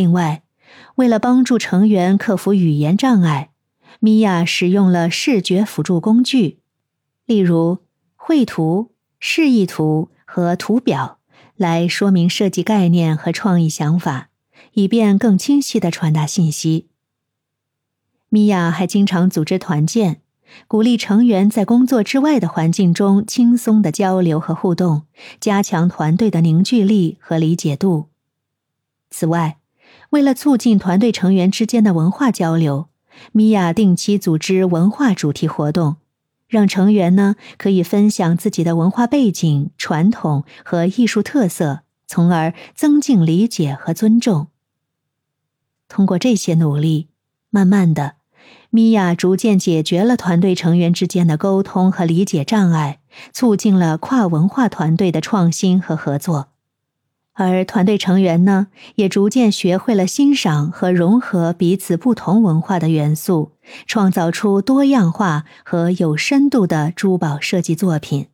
另外，为了帮助成员克服语言障碍，米娅使用了视觉辅助工具，例如绘图、示意图和图表，来说明设计概念和创意想法，以便更清晰的传达信息。米娅还经常组织团建，鼓励成员在工作之外的环境中轻松的交流和互动，加强团队的凝聚力和理解度。此外，为了促进团队成员之间的文化交流，米娅定期组织文化主题活动，让成员呢可以分享自己的文化背景、传统和艺术特色，从而增进理解和尊重。通过这些努力，慢慢的。米娅逐渐解决了团队成员之间的沟通和理解障碍，促进了跨文化团队的创新和合作，而团队成员呢，也逐渐学会了欣赏和融合彼此不同文化的元素，创造出多样化和有深度的珠宝设计作品。